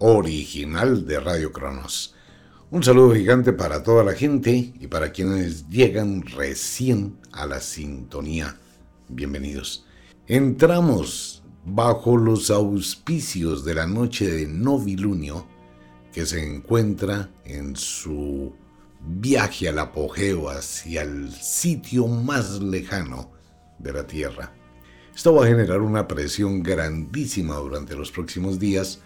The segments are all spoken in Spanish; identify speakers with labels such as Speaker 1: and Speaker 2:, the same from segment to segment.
Speaker 1: original de Radio Cronos. Un saludo gigante para toda la gente y para quienes llegan recién a la sintonía. Bienvenidos. Entramos bajo los auspicios de la noche de novilunio que se encuentra en su viaje al apogeo hacia el sitio más lejano de la Tierra. Esto va a generar una presión grandísima durante los próximos días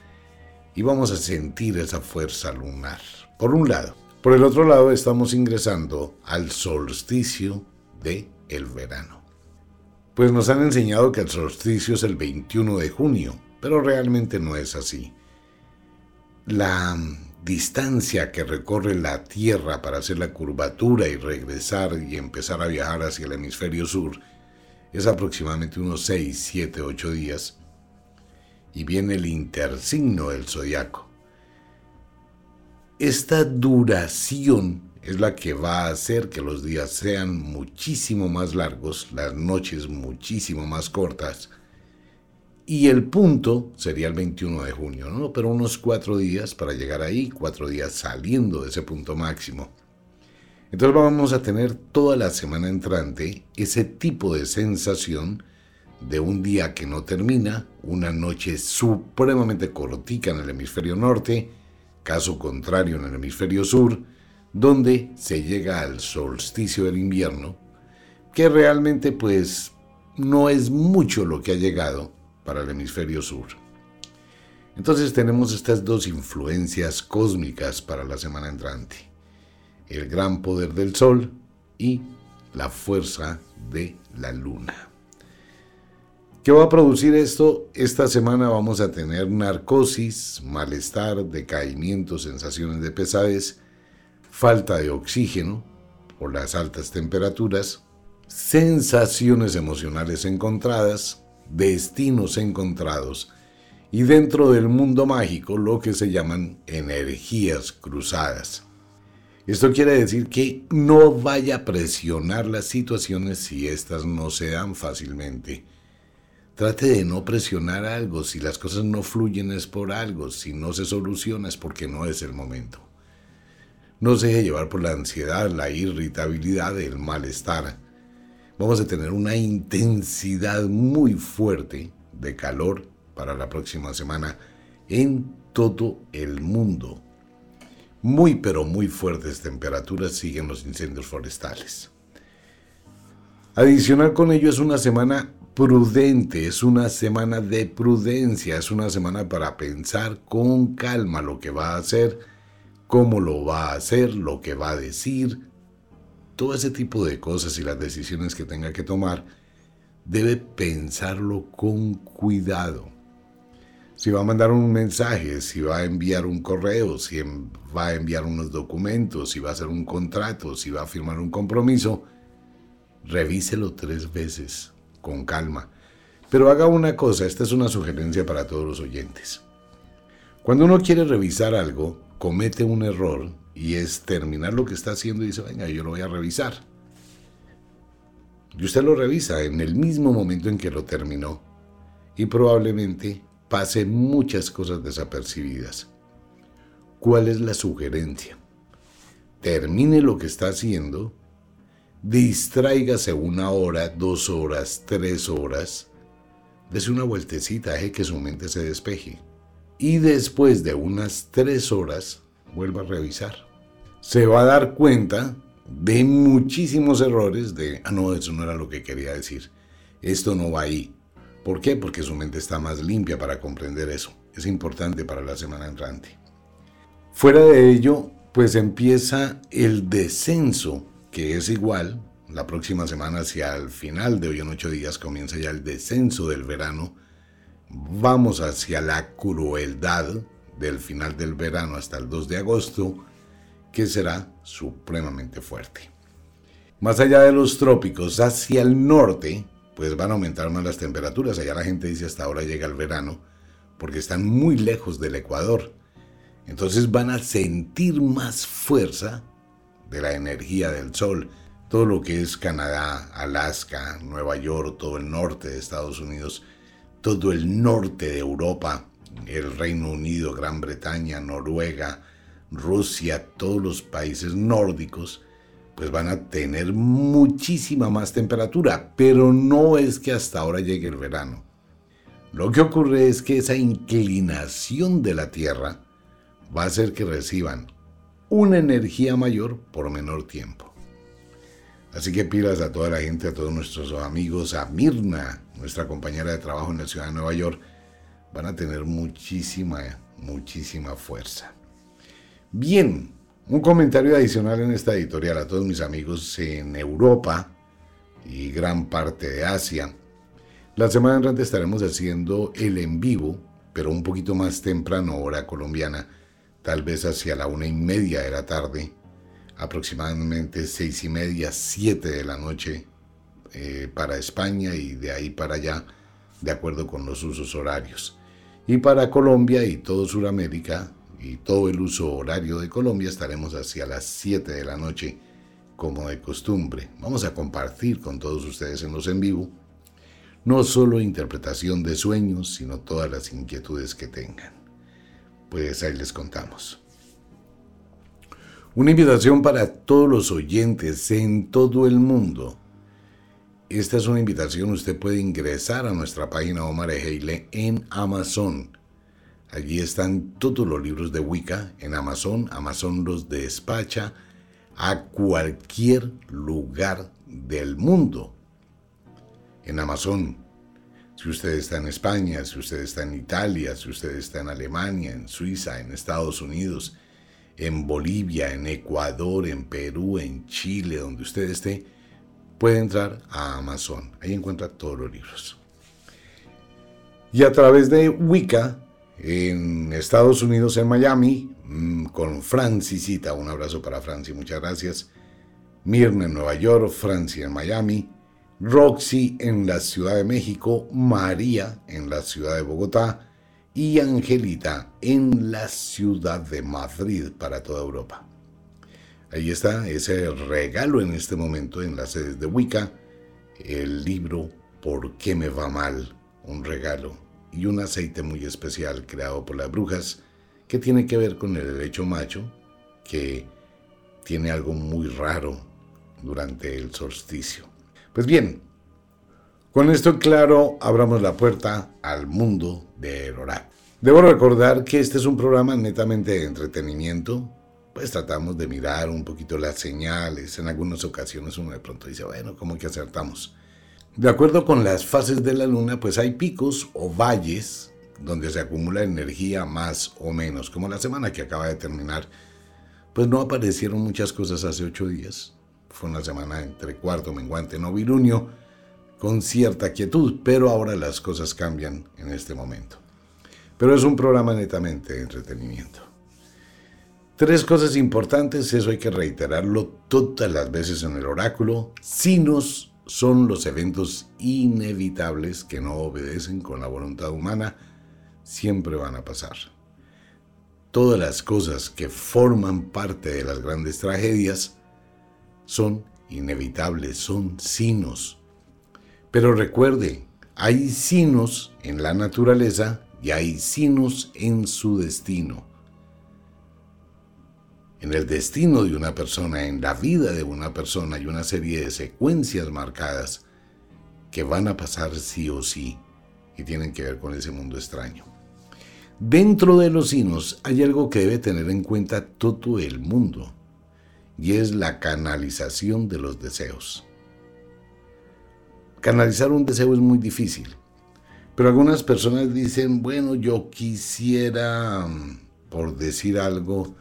Speaker 1: y vamos a sentir esa fuerza lunar. Por un lado. Por el otro lado estamos ingresando al solsticio de el verano. Pues nos han enseñado que el solsticio es el 21 de junio, pero realmente no es así. La distancia que recorre la Tierra para hacer la curvatura y regresar y empezar a viajar hacia el hemisferio sur es aproximadamente unos 6, 7, 8 días y viene el intersigno del zodiaco. Esta duración es la que va a hacer que los días sean muchísimo más largos, las noches muchísimo más cortas. Y el punto sería el 21 de junio, ¿no? Pero unos cuatro días para llegar ahí, cuatro días saliendo de ese punto máximo. Entonces vamos a tener toda la semana entrante ese tipo de sensación de un día que no termina, una noche supremamente cortica en el hemisferio norte, caso contrario en el hemisferio sur, donde se llega al solsticio del invierno, que realmente pues no es mucho lo que ha llegado para el hemisferio sur. Entonces tenemos estas dos influencias cósmicas para la semana entrante. El gran poder del sol y la fuerza de la luna. ¿Qué va a producir esto? Esta semana vamos a tener narcosis, malestar, decaimiento, sensaciones de pesadez, falta de oxígeno por las altas temperaturas, sensaciones emocionales encontradas, destinos encontrados y dentro del mundo mágico lo que se llaman energías cruzadas. Esto quiere decir que no vaya a presionar las situaciones si éstas no se dan fácilmente Trate de no presionar algo. Si las cosas no fluyen es por algo. Si no se soluciona es porque no es el momento. No se deje llevar por la ansiedad, la irritabilidad, el malestar. Vamos a tener una intensidad muy fuerte de calor para la próxima semana en todo el mundo. Muy pero muy fuertes temperaturas siguen los incendios forestales. Adicional con ello es una semana prudente, es una semana de prudencia, es una semana para pensar con calma lo que va a hacer, cómo lo va a hacer, lo que va a decir, todo ese tipo de cosas y las decisiones que tenga que tomar, debe pensarlo con cuidado. Si va a mandar un mensaje, si va a enviar un correo, si va a enviar unos documentos, si va a hacer un contrato, si va a firmar un compromiso, revíselo tres veces, con calma. Pero haga una cosa, esta es una sugerencia para todos los oyentes. Cuando uno quiere revisar algo, comete un error y es terminar lo que está haciendo y dice, venga, yo lo voy a revisar. Y usted lo revisa en el mismo momento en que lo terminó y probablemente pase muchas cosas desapercibidas. ¿Cuál es la sugerencia? Termine lo que está haciendo, distráigase una hora, dos horas, tres horas, dese una vueltecita, deje que su mente se despeje. Y después de unas tres horas, vuelva a revisar. Se va a dar cuenta de muchísimos errores de, ah, no, eso no era lo que quería decir. Esto no va ahí. ¿Por qué? Porque su mente está más limpia para comprender eso. Es importante para la semana entrante. Fuera de ello, pues empieza el descenso, que es igual. La próxima semana, hacia el final de hoy en ocho días, comienza ya el descenso del verano. Vamos hacia la crueldad del final del verano hasta el 2 de agosto que será supremamente fuerte. Más allá de los trópicos, hacia el norte, pues van a aumentar más las temperaturas. Allá la gente dice hasta ahora llega el verano, porque están muy lejos del Ecuador. Entonces van a sentir más fuerza de la energía del sol. Todo lo que es Canadá, Alaska, Nueva York, todo el norte de Estados Unidos, todo el norte de Europa, el Reino Unido, Gran Bretaña, Noruega, Rusia, todos los países nórdicos, pues van a tener muchísima más temperatura, pero no es que hasta ahora llegue el verano. Lo que ocurre es que esa inclinación de la Tierra va a hacer que reciban una energía mayor por menor tiempo. Así que pilas a toda la gente, a todos nuestros amigos, a Mirna, nuestra compañera de trabajo en la ciudad de Nueva York, van a tener muchísima, muchísima fuerza. Bien, un comentario adicional en esta editorial a todos mis amigos en Europa y gran parte de Asia. La semana entrante estaremos haciendo el en vivo, pero un poquito más temprano, hora colombiana, tal vez hacia la una y media de la tarde, aproximadamente seis y media, siete de la noche eh, para España y de ahí para allá, de acuerdo con los usos horarios. Y para Colombia y todo Sudamérica, y todo el uso horario de Colombia estaremos hacia las 7 de la noche como de costumbre. Vamos a compartir con todos ustedes en los en vivo no solo interpretación de sueños, sino todas las inquietudes que tengan. Pues ahí les contamos. Una invitación para todos los oyentes en todo el mundo. Esta es una invitación, usted puede ingresar a nuestra página Omar Ejeile en Amazon Allí están todos los libros de Wicca en Amazon. Amazon los despacha a cualquier lugar del mundo. En Amazon. Si usted está en España, si usted está en Italia, si usted está en Alemania, en Suiza, en Estados Unidos, en Bolivia, en Ecuador, en Perú, en Chile, donde usted esté, puede entrar a Amazon. Ahí encuentra todos los libros. Y a través de Wicca en Estados Unidos, en Miami, mm, con Francisita. Un abrazo para Franci, muchas gracias. Mirna en Nueva York, Francia en Miami, Roxy en la Ciudad de México, María en la Ciudad de Bogotá y Angelita en la Ciudad de Madrid para toda Europa. Ahí está ese regalo en este momento en las sedes de Wicca, el libro ¿Por qué me va mal? Un regalo y un aceite muy especial creado por las brujas que tiene que ver con el helecho macho, que tiene algo muy raro durante el solsticio. Pues bien, con esto claro, abramos la puerta al mundo de Erorat. Debo recordar que este es un programa netamente de entretenimiento, pues tratamos de mirar un poquito las señales, en algunas ocasiones uno de pronto dice, bueno, ¿cómo que acertamos? De acuerdo con las fases de la luna, pues hay picos o valles donde se acumula energía más o menos, como la semana que acaba de terminar. Pues no aparecieron muchas cosas hace ocho días. Fue una semana entre cuarto, menguante, novilunio, con cierta quietud, pero ahora las cosas cambian en este momento. Pero es un programa netamente de entretenimiento. Tres cosas importantes, eso hay que reiterarlo todas las veces en el oráculo. Sinos son los eventos inevitables que no obedecen con la voluntad humana, siempre van a pasar. Todas las cosas que forman parte de las grandes tragedias son inevitables, son sinos. Pero recuerde, hay sinos en la naturaleza y hay sinos en su destino en el destino de una persona, en la vida de una persona, hay una serie de secuencias marcadas que van a pasar sí o sí y tienen que ver con ese mundo extraño. Dentro de los sinos hay algo que debe tener en cuenta todo el mundo y es la canalización de los deseos. Canalizar un deseo es muy difícil, pero algunas personas dicen, bueno, yo quisiera, por decir algo,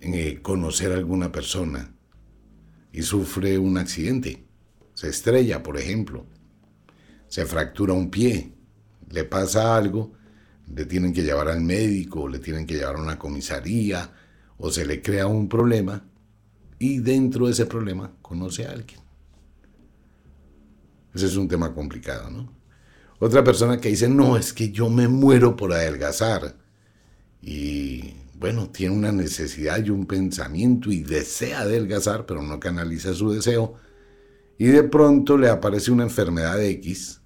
Speaker 1: eh, conocer a alguna persona y sufre un accidente, se estrella, por ejemplo, se fractura un pie, le pasa algo, le tienen que llevar al médico, le tienen que llevar a una comisaría, o se le crea un problema, y dentro de ese problema conoce a alguien. Ese es un tema complicado, ¿no? Otra persona que dice, no, es que yo me muero por adelgazar. Y bueno, tiene una necesidad y un pensamiento y desea adelgazar, pero no canaliza su deseo, y de pronto le aparece una enfermedad X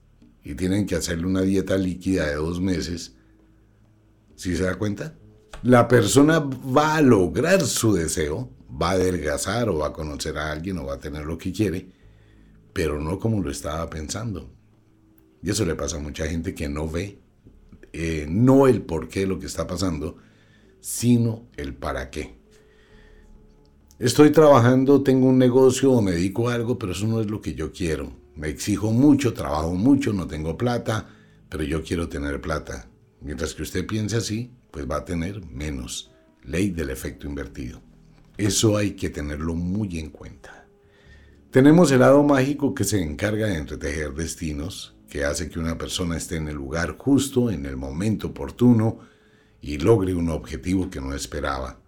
Speaker 1: y tienen que hacerle una dieta líquida de dos meses, ¿sí se da cuenta? La persona va a lograr su deseo, va a adelgazar o va a conocer a alguien o va a tener lo que quiere, pero no como lo estaba pensando. Y eso le pasa a mucha gente que no ve, eh, no el por qué lo que está pasando, sino el para qué. Estoy trabajando, tengo un negocio o me dedico a algo, pero eso no es lo que yo quiero. Me exijo mucho, trabajo mucho, no tengo plata, pero yo quiero tener plata. Mientras que usted piense así, pues va a tener menos. Ley del efecto invertido. Eso hay que tenerlo muy en cuenta. Tenemos el lado mágico que se encarga de entretejer destinos, que hace que una persona esté en el lugar justo, en el momento oportuno, y logre un objetivo que no esperaba.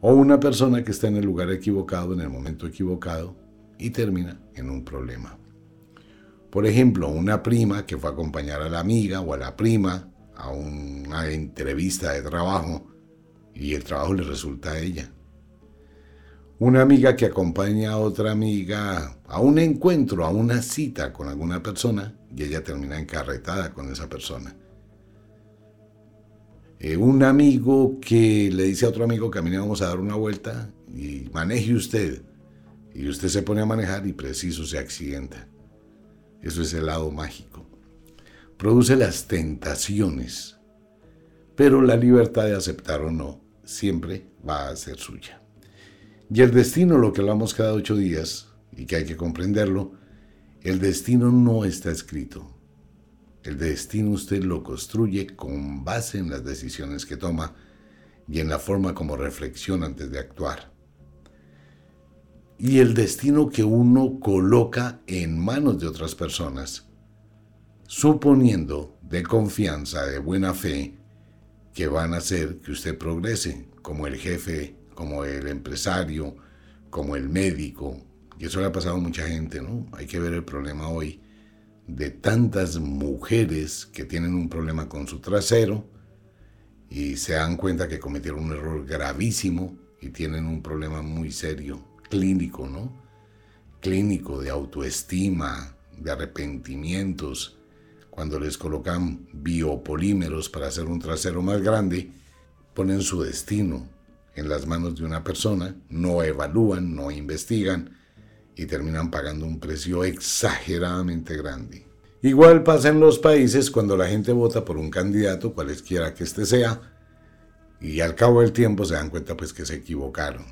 Speaker 1: O una persona que está en el lugar equivocado, en el momento equivocado, y termina en un problema. Por ejemplo, una prima que fue a acompañar a la amiga o a la prima a una entrevista de trabajo y el trabajo le resulta a ella. Una amiga que acompaña a otra amiga a un encuentro, a una cita con alguna persona y ella termina encarretada con esa persona. Eh, un amigo que le dice a otro amigo que a mí vamos a dar una vuelta y maneje usted. Y usted se pone a manejar y preciso se accidenta. Eso es el lado mágico. Produce las tentaciones, pero la libertad de aceptar o no siempre va a ser suya. Y el destino, lo que hablamos cada ocho días, y que hay que comprenderlo, el destino no está escrito, el destino usted lo construye con base en las decisiones que toma y en la forma como reflexiona antes de actuar. Y el destino que uno coloca en manos de otras personas, suponiendo de confianza, de buena fe, que van a hacer que usted progrese, como el jefe, como el empresario, como el médico. Y eso le ha pasado a mucha gente, ¿no? Hay que ver el problema hoy de tantas mujeres que tienen un problema con su trasero y se dan cuenta que cometieron un error gravísimo y tienen un problema muy serio, clínico, ¿no? Clínico de autoestima, de arrepentimientos, cuando les colocan biopolímeros para hacer un trasero más grande, ponen su destino en las manos de una persona, no evalúan, no investigan, y terminan pagando un precio exageradamente grande. Igual pasa en los países cuando la gente vota por un candidato, cualesquiera que éste sea, y al cabo del tiempo se dan cuenta pues que se equivocaron.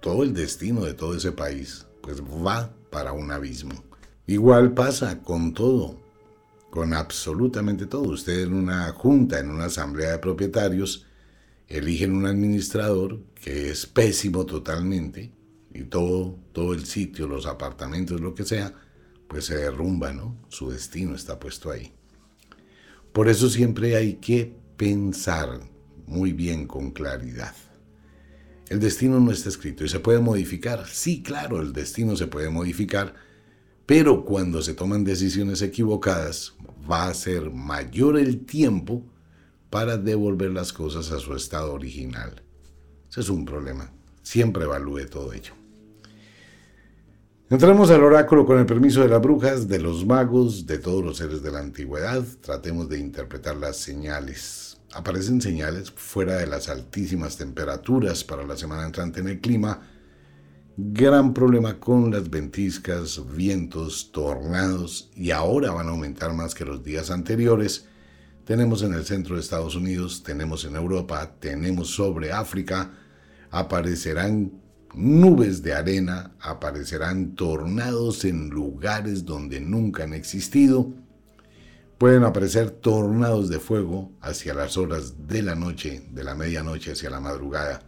Speaker 1: Todo el destino de todo ese país pues va para un abismo. Igual pasa con todo, con absolutamente todo. Usted en una junta, en una asamblea de propietarios, eligen un administrador que es pésimo totalmente, y todo, todo el sitio, los apartamentos, lo que sea, pues se derrumba, ¿no? Su destino está puesto ahí. Por eso siempre hay que pensar muy bien con claridad. El destino no está escrito y se puede modificar. Sí, claro, el destino se puede modificar, pero cuando se toman decisiones equivocadas va a ser mayor el tiempo para devolver las cosas a su estado original. Ese es un problema. Siempre evalúe todo ello. Entramos al oráculo con el permiso de las brujas, de los magos, de todos los seres de la antigüedad. Tratemos de interpretar las señales. Aparecen señales fuera de las altísimas temperaturas para la semana entrante en el clima. Gran problema con las ventiscas, vientos, tornados y ahora van a aumentar más que los días anteriores. Tenemos en el centro de Estados Unidos, tenemos en Europa, tenemos sobre África. Aparecerán nubes de arena, aparecerán tornados en lugares donde nunca han existido, pueden aparecer tornados de fuego hacia las horas de la noche, de la medianoche hacia la madrugada,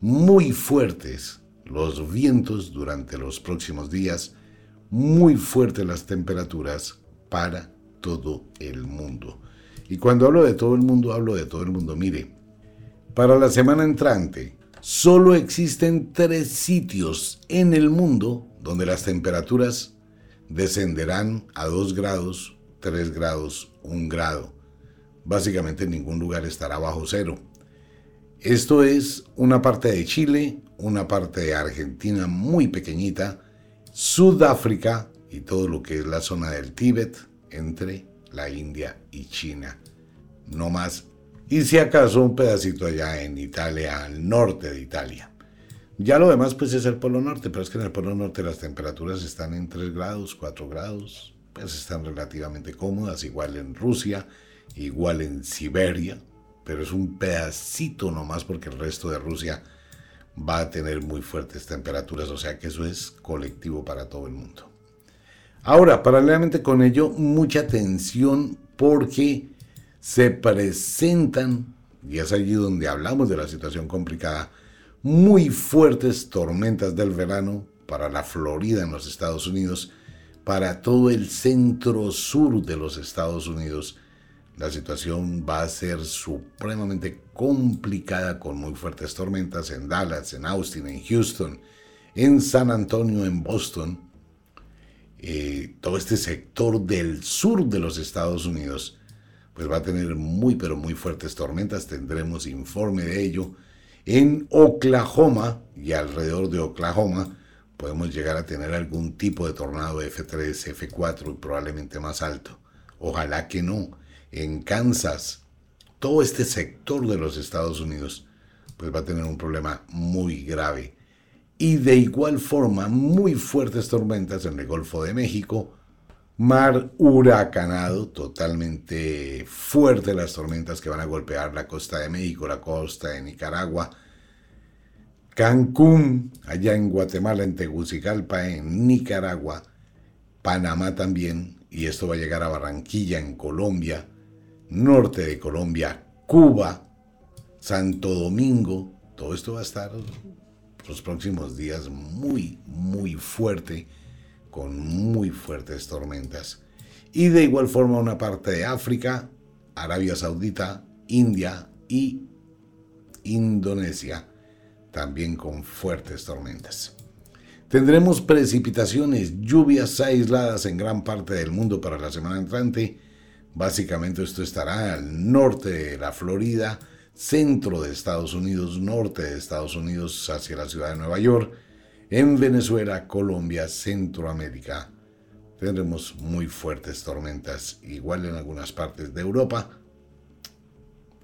Speaker 1: muy fuertes los vientos durante los próximos días, muy fuertes las temperaturas para todo el mundo. Y cuando hablo de todo el mundo, hablo de todo el mundo. Mire, para la semana entrante, Solo existen tres sitios en el mundo donde las temperaturas descenderán a 2 grados, 3 grados, 1 grado. Básicamente en ningún lugar estará bajo cero. Esto es una parte de Chile, una parte de Argentina muy pequeñita, Sudáfrica y todo lo que es la zona del Tíbet entre la India y China. No más y si acaso un pedacito allá en Italia, al norte de Italia. Ya lo demás pues es el Polo Norte, pero es que en el Polo Norte las temperaturas están en 3 grados, 4 grados, pues están relativamente cómodas, igual en Rusia, igual en Siberia, pero es un pedacito nomás porque el resto de Rusia va a tener muy fuertes temperaturas, o sea que eso es colectivo para todo el mundo. Ahora, paralelamente con ello, mucha atención porque se presentan, y es allí donde hablamos de la situación complicada, muy fuertes tormentas del verano para la Florida en los Estados Unidos, para todo el centro sur de los Estados Unidos. La situación va a ser supremamente complicada con muy fuertes tormentas en Dallas, en Austin, en Houston, en San Antonio, en Boston. Eh, todo este sector del sur de los Estados Unidos pues va a tener muy pero muy fuertes tormentas, tendremos informe de ello. En Oklahoma y alrededor de Oklahoma podemos llegar a tener algún tipo de tornado F3, F4 y probablemente más alto. Ojalá que no. En Kansas, todo este sector de los Estados Unidos, pues va a tener un problema muy grave. Y de igual forma, muy fuertes tormentas en el Golfo de México, mar huracanado, totalmente fuerte las tormentas que van a golpear la costa de México, la costa de Nicaragua, Cancún, allá en Guatemala, en Tegucigalpa, en Nicaragua, Panamá también, y esto va a llegar a Barranquilla, en Colombia, norte de Colombia, Cuba, Santo Domingo, todo esto va a estar los próximos días muy, muy fuerte con muy fuertes tormentas. Y de igual forma una parte de África, Arabia Saudita, India y Indonesia, también con fuertes tormentas. Tendremos precipitaciones, lluvias aisladas en gran parte del mundo para la semana entrante. Básicamente esto estará al norte de la Florida, centro de Estados Unidos, norte de Estados Unidos hacia la ciudad de Nueva York en Venezuela, Colombia, Centroamérica tendremos muy fuertes tormentas, igual en algunas partes de Europa.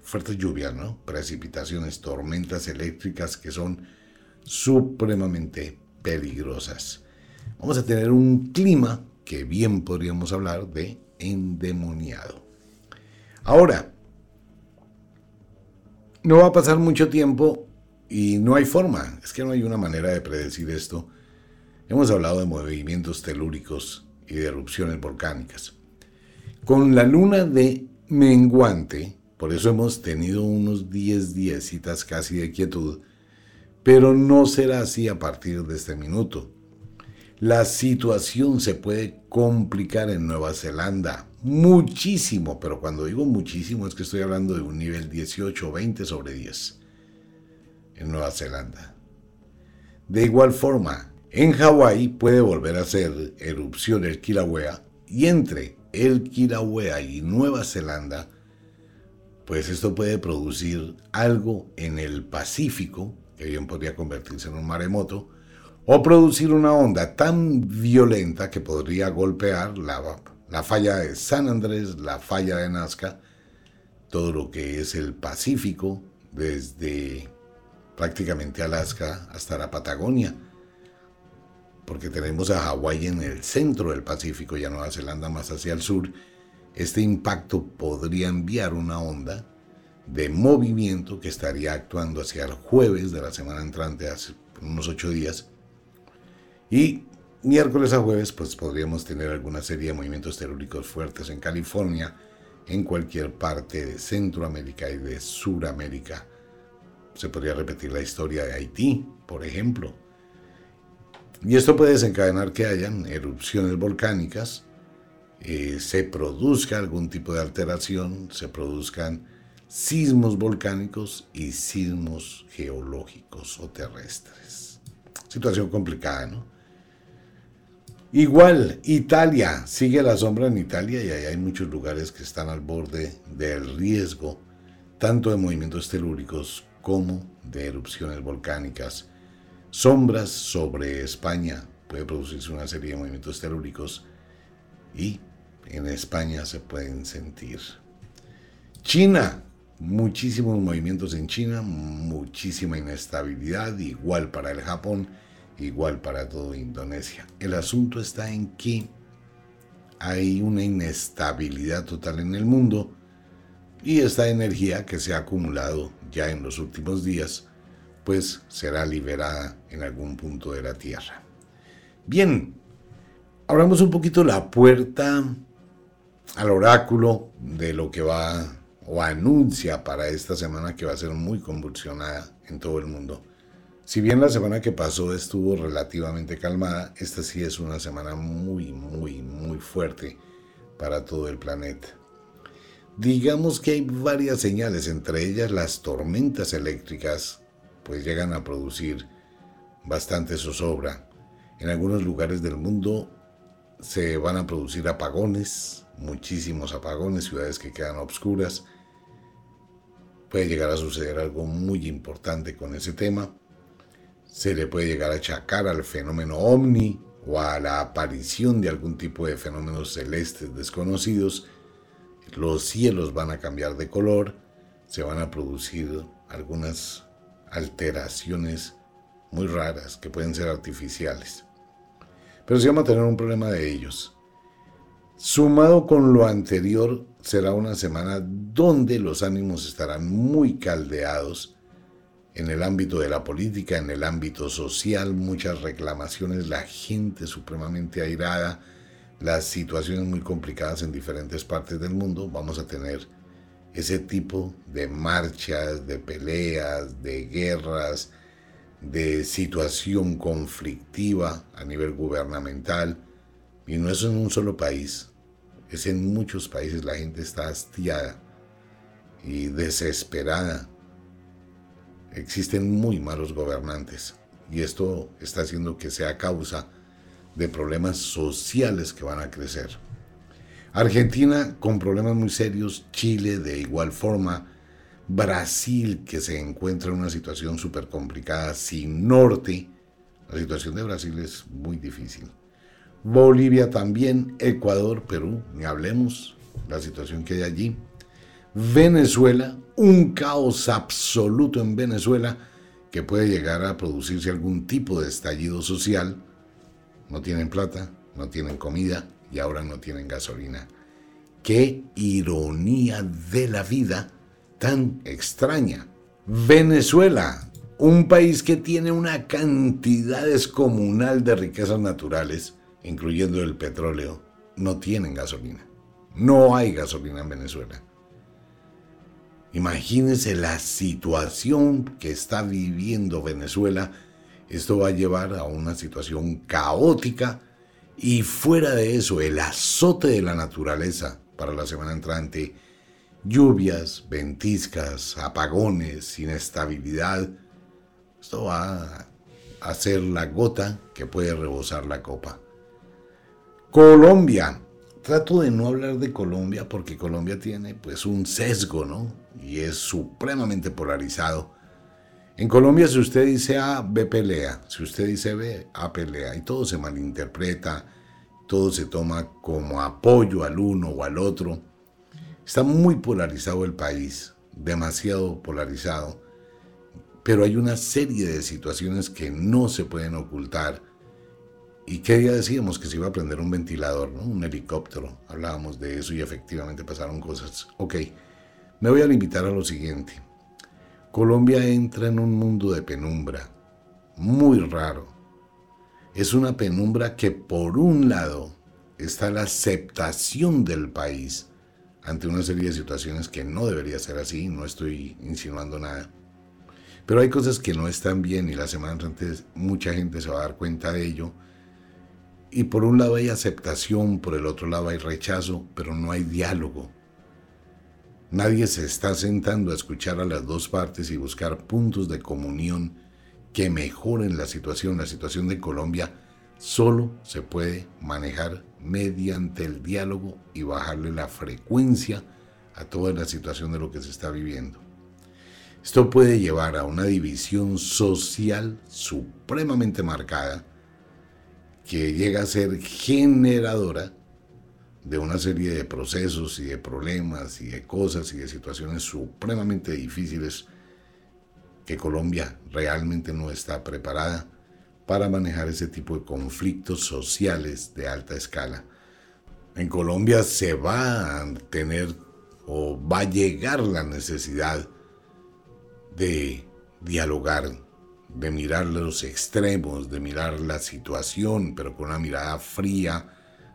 Speaker 1: Fuertes lluvias, ¿no? Precipitaciones, tormentas eléctricas que son supremamente peligrosas. Vamos a tener un clima que bien podríamos hablar de endemoniado. Ahora, no va a pasar mucho tiempo y no hay forma, es que no hay una manera de predecir esto. Hemos hablado de movimientos telúricos y de erupciones volcánicas. Con la luna de menguante, por eso hemos tenido unos 10 días casi de quietud, Pero no será así a partir de este minuto. La situación se puede complicar en Nueva Zelanda muchísimo, pero cuando digo muchísimo es que estoy hablando de un nivel 18 o 20 sobre 10 en Nueva Zelanda. De igual forma, en Hawái puede volver a hacer erupción el Kilauea y entre el Kilauea y Nueva Zelanda, pues esto puede producir algo en el Pacífico, que bien podría convertirse en un maremoto, o producir una onda tan violenta que podría golpear la, la falla de San Andrés, la falla de Nazca, todo lo que es el Pacífico, desde prácticamente Alaska hasta la Patagonia, porque tenemos a Hawái en el centro del Pacífico y a Nueva Zelanda más hacia el sur, este impacto podría enviar una onda de movimiento que estaría actuando hacia el jueves de la semana entrante, hace unos ocho días, y miércoles a jueves pues podríamos tener alguna serie de movimientos telúricos fuertes en California, en cualquier parte de Centroamérica y de Suramérica se podría repetir la historia de Haití, por ejemplo. Y esto puede desencadenar que hayan erupciones volcánicas, eh, se produzca algún tipo de alteración, se produzcan sismos volcánicos y sismos geológicos o terrestres. Situación complicada, ¿no? Igual, Italia, sigue la sombra en Italia y ahí hay muchos lugares que están al borde del riesgo, tanto de movimientos telúricos como de erupciones volcánicas. Sombras sobre España, puede producirse una serie de movimientos telúricos y en España se pueden sentir. China, muchísimos movimientos en China, muchísima inestabilidad, igual para el Japón, igual para todo Indonesia. El asunto está en que hay una inestabilidad total en el mundo y esta energía que se ha acumulado ya en los últimos días, pues será liberada en algún punto de la Tierra. Bien, abramos un poquito la puerta al oráculo de lo que va o anuncia para esta semana que va a ser muy convulsionada en todo el mundo. Si bien la semana que pasó estuvo relativamente calmada, esta sí es una semana muy, muy, muy fuerte para todo el planeta. Digamos que hay varias señales, entre ellas las tormentas eléctricas, pues llegan a producir bastante zozobra. En algunos lugares del mundo se van a producir apagones, muchísimos apagones, ciudades que quedan obscuras. Puede llegar a suceder algo muy importante con ese tema. Se le puede llegar a achacar al fenómeno ovni o a la aparición de algún tipo de fenómenos celestes desconocidos los cielos van a cambiar de color, se van a producir algunas alteraciones muy raras que pueden ser artificiales. Pero sí vamos a tener un problema de ellos. Sumado con lo anterior, será una semana donde los ánimos estarán muy caldeados en el ámbito de la política, en el ámbito social, muchas reclamaciones, la gente supremamente airada, las situaciones muy complicadas en diferentes partes del mundo, vamos a tener ese tipo de marchas, de peleas, de guerras, de situación conflictiva a nivel gubernamental. Y no es en un solo país, es en muchos países la gente está hastiada y desesperada. Existen muy malos gobernantes y esto está haciendo que sea causa de problemas sociales que van a crecer. Argentina con problemas muy serios, Chile de igual forma, Brasil que se encuentra en una situación súper complicada sin norte. La situación de Brasil es muy difícil. Bolivia también, Ecuador, Perú, ni hablemos la situación que hay allí. Venezuela, un caos absoluto en Venezuela que puede llegar a producirse algún tipo de estallido social no tienen plata, no tienen comida y ahora no tienen gasolina. Qué ironía de la vida tan extraña. Venezuela, un país que tiene una cantidad descomunal de riquezas naturales, incluyendo el petróleo, no tienen gasolina. No hay gasolina en Venezuela. Imagínense la situación que está viviendo Venezuela. Esto va a llevar a una situación caótica y fuera de eso, el azote de la naturaleza para la semana entrante, lluvias, ventiscas, apagones, inestabilidad. Esto va a ser la gota que puede rebosar la copa. Colombia. Trato de no hablar de Colombia porque Colombia tiene pues un sesgo, ¿no? Y es supremamente polarizado. En Colombia si usted dice A, B pelea. Si usted dice B, A pelea. Y todo se malinterpreta, todo se toma como apoyo al uno o al otro. Está muy polarizado el país, demasiado polarizado. Pero hay una serie de situaciones que no se pueden ocultar ¿Y qué día decíamos que se iba a prender un ventilador, ¿no? un helicóptero? Hablábamos de eso y efectivamente pasaron cosas. Ok, me voy a limitar a lo siguiente. Colombia entra en un mundo de penumbra, muy raro. Es una penumbra que por un lado está la aceptación del país ante una serie de situaciones que no debería ser así, no estoy insinuando nada. Pero hay cosas que no están bien y la semana antes mucha gente se va a dar cuenta de ello y por un lado hay aceptación, por el otro lado hay rechazo, pero no hay diálogo. Nadie se está sentando a escuchar a las dos partes y buscar puntos de comunión que mejoren la situación. La situación de Colombia solo se puede manejar mediante el diálogo y bajarle la frecuencia a toda la situación de lo que se está viviendo. Esto puede llevar a una división social supremamente marcada que llega a ser generadora de una serie de procesos y de problemas y de cosas y de situaciones supremamente difíciles que Colombia realmente no está preparada para manejar ese tipo de conflictos sociales de alta escala. En Colombia se va a tener o va a llegar la necesidad de dialogar de mirar los extremos, de mirar la situación, pero con una mirada fría,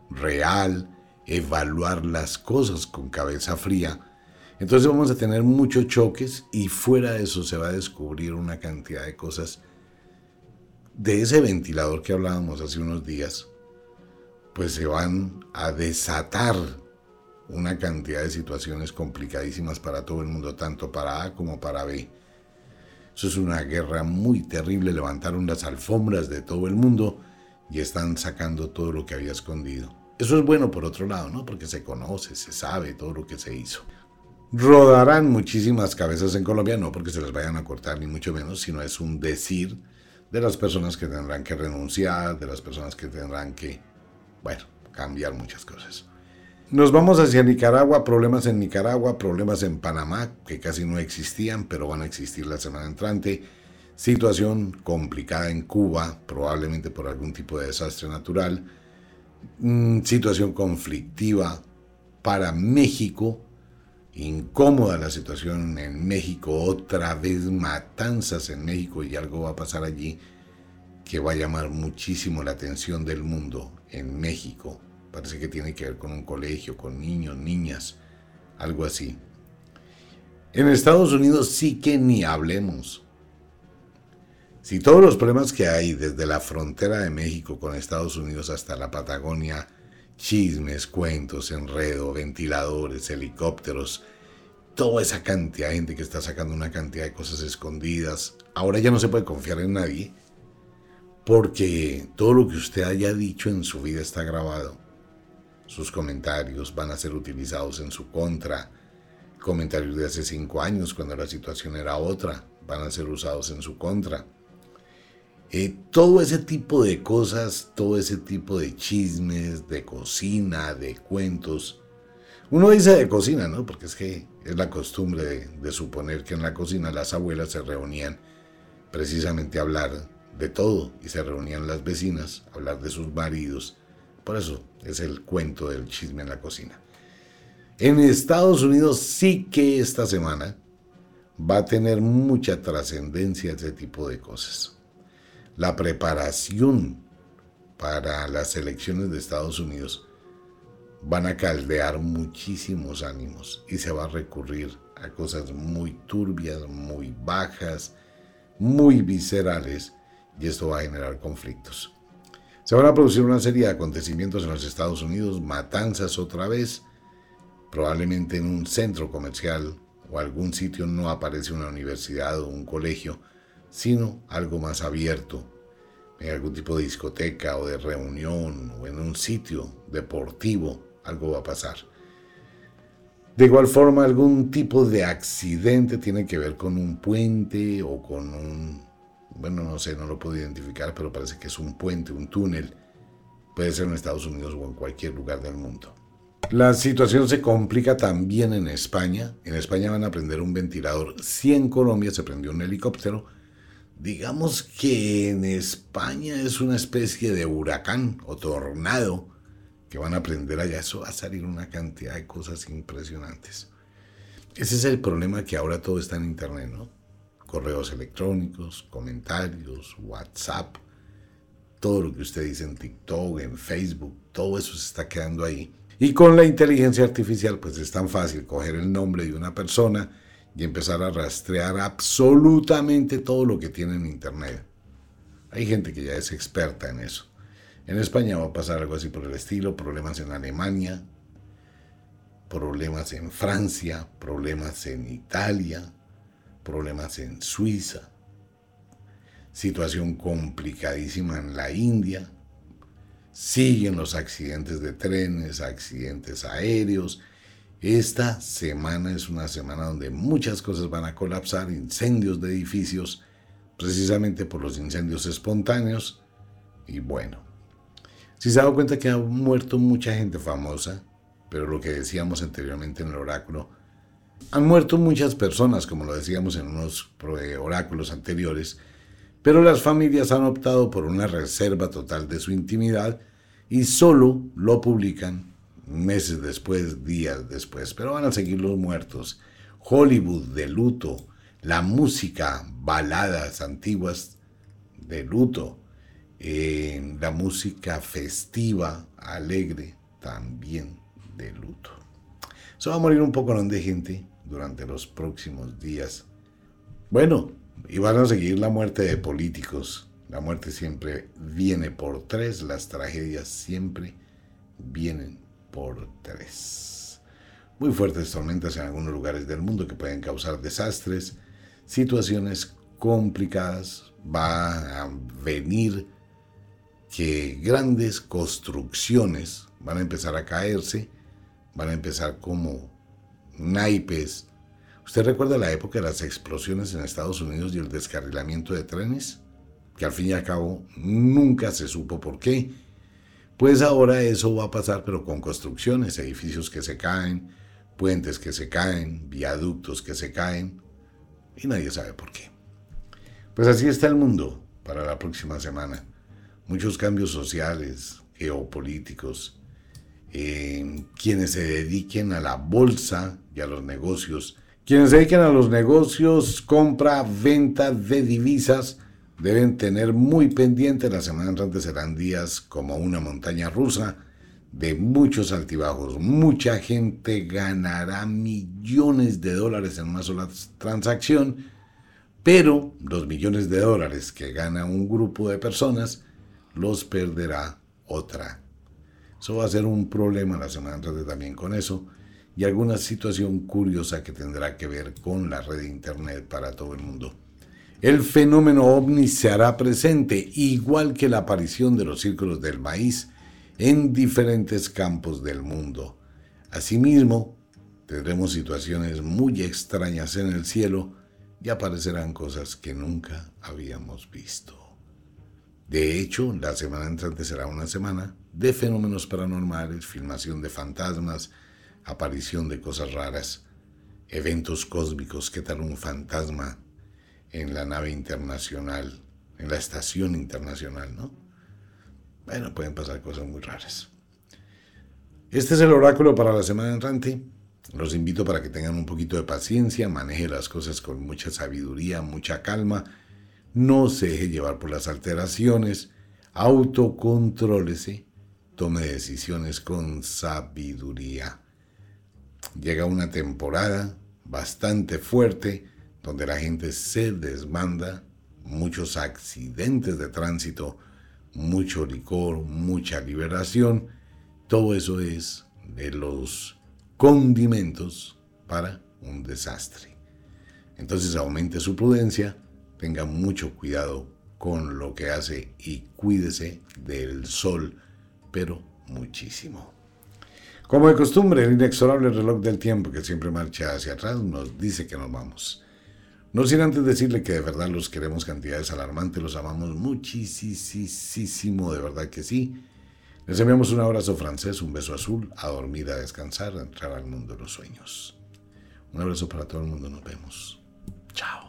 Speaker 1: real, evaluar las cosas con cabeza fría. Entonces vamos a tener muchos choques y fuera de eso se va a descubrir una cantidad de cosas de ese ventilador que hablábamos hace unos días, pues se van a desatar una cantidad de situaciones complicadísimas para todo el mundo, tanto para A como para B. Eso es una guerra muy terrible. Levantaron las alfombras de todo el mundo y están sacando todo lo que había escondido. Eso es bueno por otro lado, ¿no? Porque se conoce, se sabe todo lo que se hizo. Rodarán muchísimas cabezas en Colombia, no porque se las vayan a cortar, ni mucho menos, sino es un decir de las personas que tendrán que renunciar, de las personas que tendrán que, bueno, cambiar muchas cosas. Nos vamos hacia Nicaragua, problemas en Nicaragua, problemas en Panamá, que casi no existían, pero van a existir la semana entrante. Situación complicada en Cuba, probablemente por algún tipo de desastre natural. Mm, situación conflictiva para México, incómoda la situación en México, otra vez matanzas en México y algo va a pasar allí que va a llamar muchísimo la atención del mundo en México Parece que tiene que ver con un colegio, con niños, niñas, algo así. En Estados Unidos sí que ni hablemos. Si todos los problemas que hay desde la frontera de México con Estados Unidos hasta la Patagonia, chismes, cuentos, enredo, ventiladores, helicópteros, toda esa cantidad de gente que está sacando una cantidad de cosas escondidas, ahora ya no se puede confiar en nadie porque todo lo que usted haya dicho en su vida está grabado. Sus comentarios van a ser utilizados en su contra. Comentarios de hace cinco años, cuando la situación era otra, van a ser usados en su contra. Eh, todo ese tipo de cosas, todo ese tipo de chismes, de cocina, de cuentos. Uno dice de cocina, ¿no? Porque es que es la costumbre de, de suponer que en la cocina las abuelas se reunían precisamente a hablar de todo y se reunían las vecinas a hablar de sus maridos por eso es el cuento del chisme en la cocina. En Estados Unidos sí que esta semana va a tener mucha trascendencia ese tipo de cosas. La preparación para las elecciones de Estados Unidos van a caldear muchísimos ánimos y se va a recurrir a cosas muy turbias, muy bajas, muy viscerales y esto va a generar conflictos. Se van a producir una serie de acontecimientos en los Estados Unidos, matanzas otra vez, probablemente en un centro comercial o algún sitio no aparece una universidad o un colegio, sino algo más abierto, en algún tipo de discoteca o de reunión o en un sitio deportivo, algo va a pasar. De igual forma, algún tipo de accidente tiene que ver con un puente o con un, bueno, no sé, no lo puedo identificar, pero parece que es un puente, un túnel. Puede ser en Estados Unidos o en cualquier lugar del mundo. La situación se complica también en España. En España van a prender un ventilador. Si en Colombia se prendió un helicóptero, digamos que en España es una especie de huracán o tornado que van a aprender allá, eso va a salir una cantidad de cosas impresionantes. Ese es el problema que ahora todo está en Internet, ¿no? Correos electrónicos, comentarios, WhatsApp, todo lo que usted dice en TikTok, en Facebook, todo eso se está quedando ahí. Y con la inteligencia artificial, pues es tan fácil coger el nombre de una persona y empezar a rastrear absolutamente todo lo que tiene en Internet. Hay gente que ya es experta en eso. En España va a pasar algo así por el estilo, problemas en Alemania, problemas en Francia, problemas en Italia, problemas en Suiza, situación complicadísima en la India, siguen los accidentes de trenes, accidentes aéreos. Esta semana es una semana donde muchas cosas van a colapsar, incendios de edificios, precisamente por los incendios espontáneos. Y bueno, si se ha dado cuenta que ha muerto mucha gente famosa, pero lo que decíamos anteriormente en el oráculo, han muerto muchas personas, como lo decíamos en unos oráculos anteriores, pero las familias han optado por una reserva total de su intimidad y solo lo publican meses después, días después, pero van a seguir los muertos. Hollywood de luto, la música, baladas antiguas de luto, en la música festiva, alegre, también de luto. Eso va a morir un poco de gente durante los próximos días. Bueno, y van a seguir la muerte de políticos. La muerte siempre viene por tres, las tragedias siempre vienen por tres. Muy fuertes tormentas en algunos lugares del mundo que pueden causar desastres, situaciones complicadas. Va a venir que grandes construcciones van a empezar a caerse, van a empezar como naipes. ¿Usted recuerda la época de las explosiones en Estados Unidos y el descarrilamiento de trenes? Que al fin y al cabo nunca se supo por qué. Pues ahora eso va a pasar, pero con construcciones, edificios que se caen, puentes que se caen, viaductos que se caen, y nadie sabe por qué. Pues así está el mundo para la próxima semana muchos cambios sociales, geopolíticos, quienes se dediquen a la bolsa y a los negocios. Quienes se dediquen a los negocios, compra, venta de divisas, deben tener muy pendiente, la semana entrante serán días como una montaña rusa de muchos altibajos. Mucha gente ganará millones de dólares en una sola transacción, pero los millones de dólares que gana un grupo de personas los perderá otra. Eso va a ser un problema la semana entrante también con eso y alguna situación curiosa que tendrá que ver con la red de Internet para todo el mundo. El fenómeno ovni se hará presente, igual que la aparición de los círculos del maíz, en diferentes campos del mundo. Asimismo, tendremos situaciones muy extrañas en el cielo y aparecerán cosas que nunca habíamos visto. De hecho, la semana entrante será una semana de fenómenos paranormales, filmación de fantasmas, aparición de cosas raras, eventos cósmicos, qué tal un fantasma en la nave internacional, en la estación internacional, ¿no? Bueno, pueden pasar cosas muy raras. Este es el oráculo para la semana entrante. Los invito para que tengan un poquito de paciencia, maneje las cosas con mucha sabiduría, mucha calma no se deje llevar por las alteraciones, autocontrólese tome decisiones con sabiduría. Llega una temporada bastante fuerte donde la gente se desmanda, muchos accidentes de tránsito, mucho licor, mucha liberación. Todo eso es de los condimentos para un desastre. Entonces aumente su prudencia, tenga mucho cuidado con lo que hace y cuídese del sol, pero muchísimo. Como de costumbre, el inexorable reloj del tiempo que siempre marcha hacia atrás nos dice que nos vamos. No sin antes decirle que de verdad los queremos cantidades alarmantes, los amamos muchísimo, de verdad que sí. Les enviamos un abrazo francés, un beso azul, a dormir, a descansar, a entrar al mundo de los sueños. Un abrazo para todo el mundo, nos vemos. Chao.